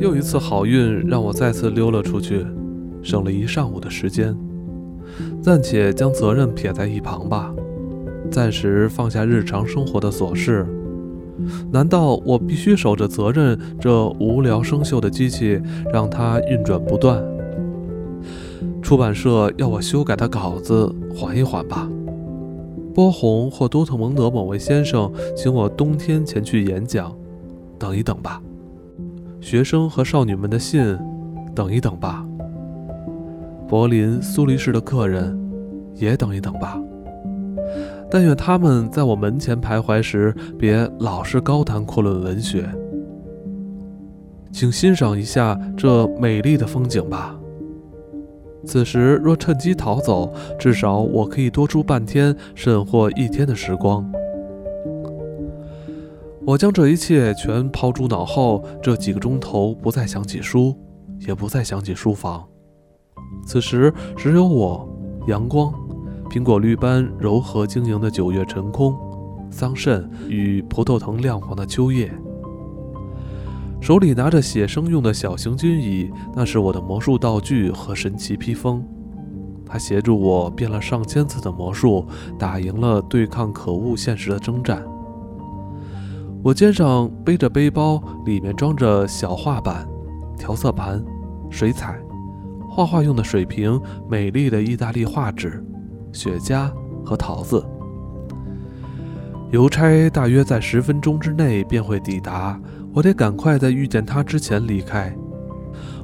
又一次好运让我再次溜了出去，省了一上午的时间。暂且将责任撇在一旁吧，暂时放下日常生活的琐事。难道我必须守着责任这无聊生锈的机器，让它运转不断？出版社要我修改的稿子，缓一缓吧。波鸿或多特蒙德某位先生请我冬天前去演讲，等一等吧。学生和少女们的信，等一等吧。柏林、苏黎世的客人，也等一等吧。但愿他们在我门前徘徊时，别老是高谈阔论文学。请欣赏一下这美丽的风景吧。此时若趁机逃走，至少我可以多出半天，甚或一天的时光。我将这一切全抛诸脑后，这几个钟头不再想起书，也不再想起书房。此时只有我，阳光，苹果绿般柔和晶莹的九月晨空，桑葚与葡萄藤亮黄的秋叶。手里拿着写生用的小行军椅，那是我的魔术道具和神奇披风。它协助我变了上千次的魔术，打赢了对抗可恶现实的征战。我肩上背着背包，里面装着小画板、调色盘、水彩。画画用的水瓶、美丽的意大利画纸、雪茄和桃子。邮差大约在十分钟之内便会抵达，我得赶快在遇见他之前离开。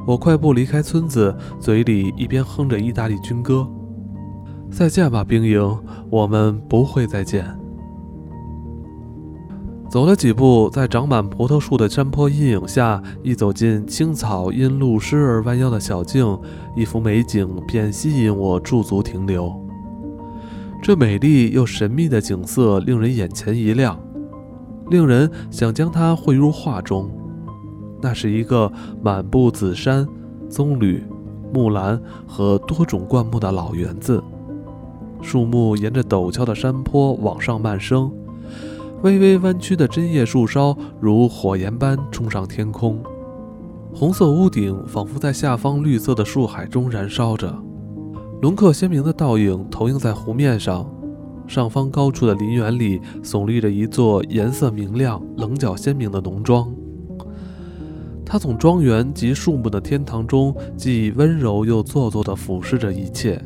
我快步离开村子，嘴里一边哼着意大利军歌：“再见吧，兵营，我们不会再见。”走了几步，在长满葡萄树的山坡阴影下，一走进青草因露湿而弯腰的小径，一幅美景便吸引我驻足停留。这美丽又神秘的景色令人眼前一亮，令人想将它绘入画中。那是一个满布紫杉、棕榈、木兰和多种灌木的老园子，树木沿着陡峭的山坡往上蔓生。微微弯曲的针叶树梢如火焰般冲上天空，红色屋顶仿佛在下方绿色的树海中燃烧着，轮廓鲜明的倒影投映在湖面上。上方高处的林园里耸立着一座颜色明亮、棱角鲜明的农庄，它从庄园及树木的天堂中，既温柔又做作地俯视着一切。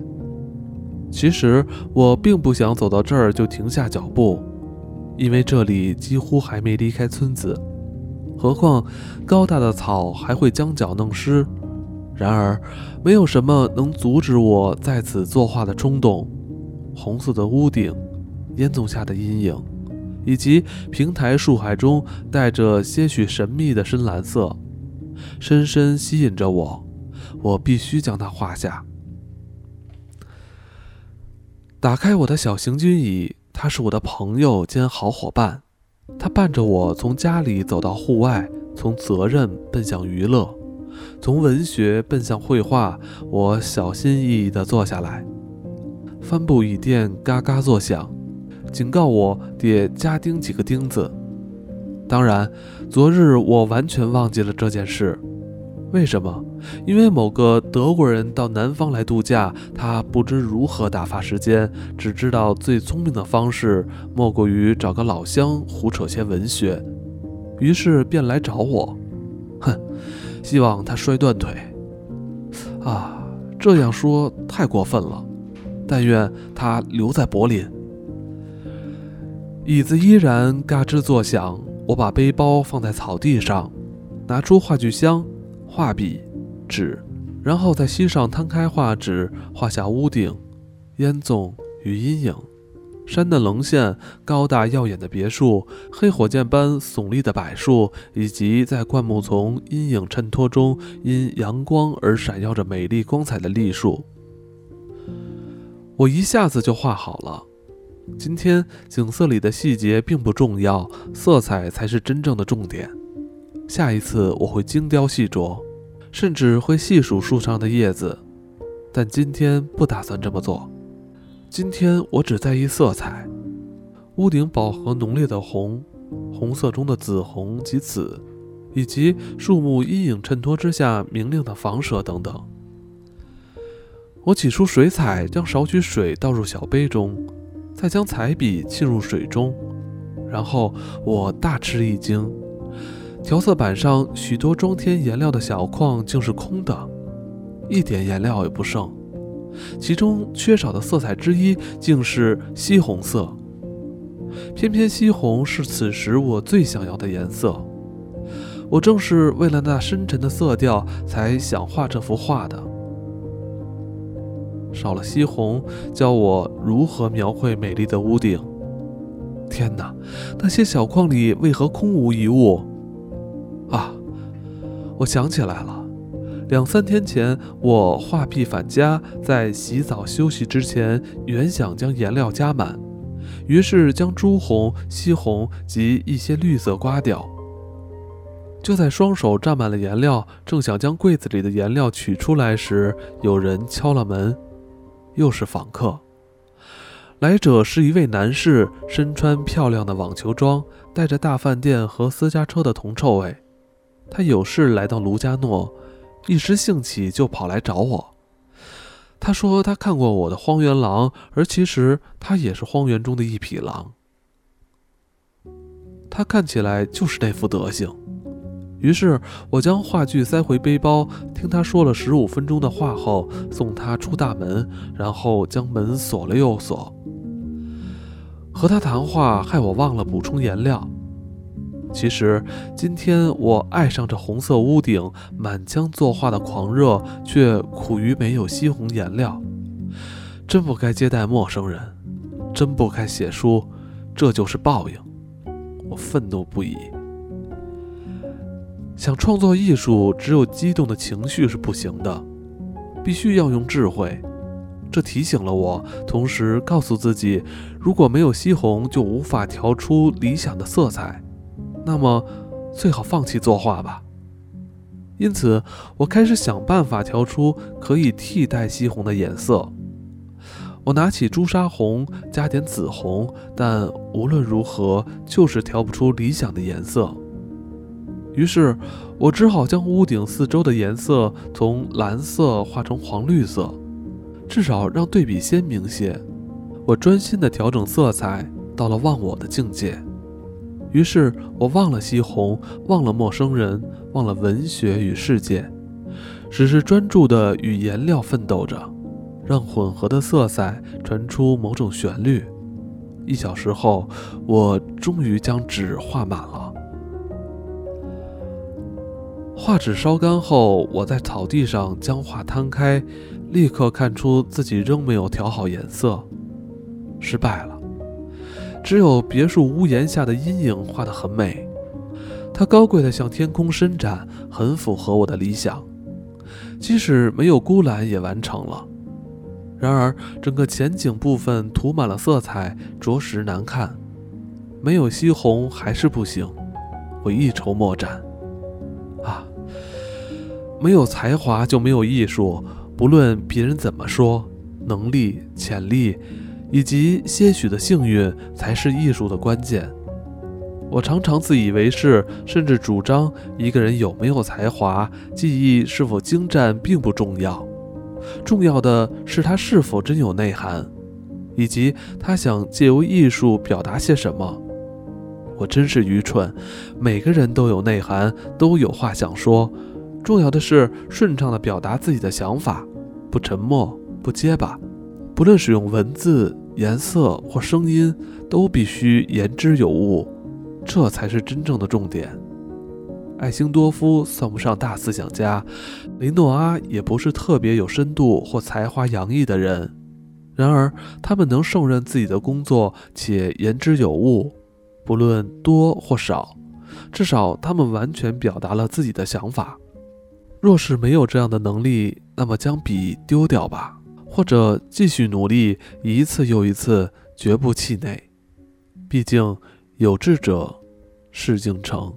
其实我并不想走到这儿就停下脚步。因为这里几乎还没离开村子，何况高大的草还会将脚弄湿。然而，没有什么能阻止我在此作画的冲动。红色的屋顶，烟囱下的阴影，以及平台树海中带着些许神秘的深蓝色，深深吸引着我。我必须将它画下。打开我的小行军椅。他是我的朋友兼好伙伴，他伴着我从家里走到户外，从责任奔向娱乐，从文学奔向绘画。我小心翼翼地坐下来，帆布椅垫嘎嘎作响，警告我得加钉几个钉子。当然，昨日我完全忘记了这件事。为什么？因为某个德国人到南方来度假，他不知如何打发时间，只知道最聪明的方式莫过于找个老乡胡扯些文学，于是便来找我。哼，希望他摔断腿。啊，这样说太过分了。但愿他留在柏林。椅子依然嘎吱作响。我把背包放在草地上，拿出画具箱。画笔、纸，然后在膝上摊开画纸，画下屋顶、烟囱与阴影，山的棱线、高大耀眼的别墅、黑火箭般耸立的柏树，以及在灌木丛阴影衬托中因阳光而闪耀着美丽光彩的栗树。我一下子就画好了。今天景色里的细节并不重要，色彩才是真正的重点。下一次我会精雕细琢，甚至会细数树上的叶子，但今天不打算这么做。今天我只在意色彩：屋顶饱和浓烈的红，红色中的紫红及紫，以及树木阴影衬托之下明亮的房舍等等。我挤出水彩，将少许水倒入小杯中，再将彩笔浸入水中，然后我大吃一惊，调色板上许多装填颜料的小框竟是空的，一点颜料也不剩。其中缺少的色彩之一，竟是西红色。偏偏西红是此时我最想要的颜色。我正是为了那深沉的色调，才想画这幅画的。少了西红，教我如何描绘美丽的屋顶。天哪，那些小框里为何空无一物？啊，我想起来了，两三天前我画壁返家，在洗澡休息之前，原想将颜料加满，于是将朱红、西红及一些绿色刮掉。就在双手沾满了颜料，正想将柜子里的颜料取出来时，有人敲了门。又是访客，来者是一位男士，身穿漂亮的网球装，带着大饭店和私家车的铜臭味。他有事来到卢加诺，一时兴起就跑来找我。他说他看过我的《荒原狼》，而其实他也是荒原中的一匹狼。他看起来就是那副德行。于是我将话剧塞回背包，听他说了十五分钟的话后，送他出大门，然后将门锁了又锁。和他谈话害我忘了补充颜料。其实今天我爱上这红色屋顶，满腔作画的狂热，却苦于没有西红颜料。真不该接待陌生人，真不该写书，这就是报应。我愤怒不已。想创作艺术，只有激动的情绪是不行的，必须要用智慧。这提醒了我，同时告诉自己，如果没有西红，就无法调出理想的色彩，那么最好放弃作画吧。因此，我开始想办法调出可以替代西红的颜色。我拿起朱砂红，加点紫红，但无论如何，就是调不出理想的颜色。于是，我只好将屋顶四周的颜色从蓝色画成黄绿色，至少让对比鲜明些。我专心地调整色彩，到了忘我的境界。于是我忘了西红，忘了陌生人，忘了文学与世界，只是专注地与颜料奋斗着，让混合的色彩传出某种旋律。一小时后，我终于将纸画满了。画纸烧干后，我在草地上将画摊开，立刻看出自己仍没有调好颜色，失败了。只有别墅屋檐下的阴影画得很美，它高贵的向天空伸展，很符合我的理想。即使没有孤兰也完成了。然而，整个前景部分涂满了色彩，着实难看。没有西红还是不行，我一筹莫展。没有才华就没有艺术，不论别人怎么说，能力、潜力以及些许的幸运才是艺术的关键。我常常自以为是，甚至主张一个人有没有才华、技艺是否精湛并不重要，重要的是他是否真有内涵，以及他想借由艺术表达些什么。我真是愚蠢，每个人都有内涵，都有话想说。重要的是顺畅地表达自己的想法，不沉默，不结巴。不论使用文字、颜色或声音，都必须言之有物，这才是真正的重点。艾辛多夫算不上大思想家，雷诺阿也不是特别有深度或才华洋溢的人。然而，他们能胜任自己的工作且言之有物，不论多或少，至少他们完全表达了自己的想法。若是没有这样的能力，那么将笔丢掉吧，或者继续努力，一次又一次，绝不气馁。毕竟有志者事竟成。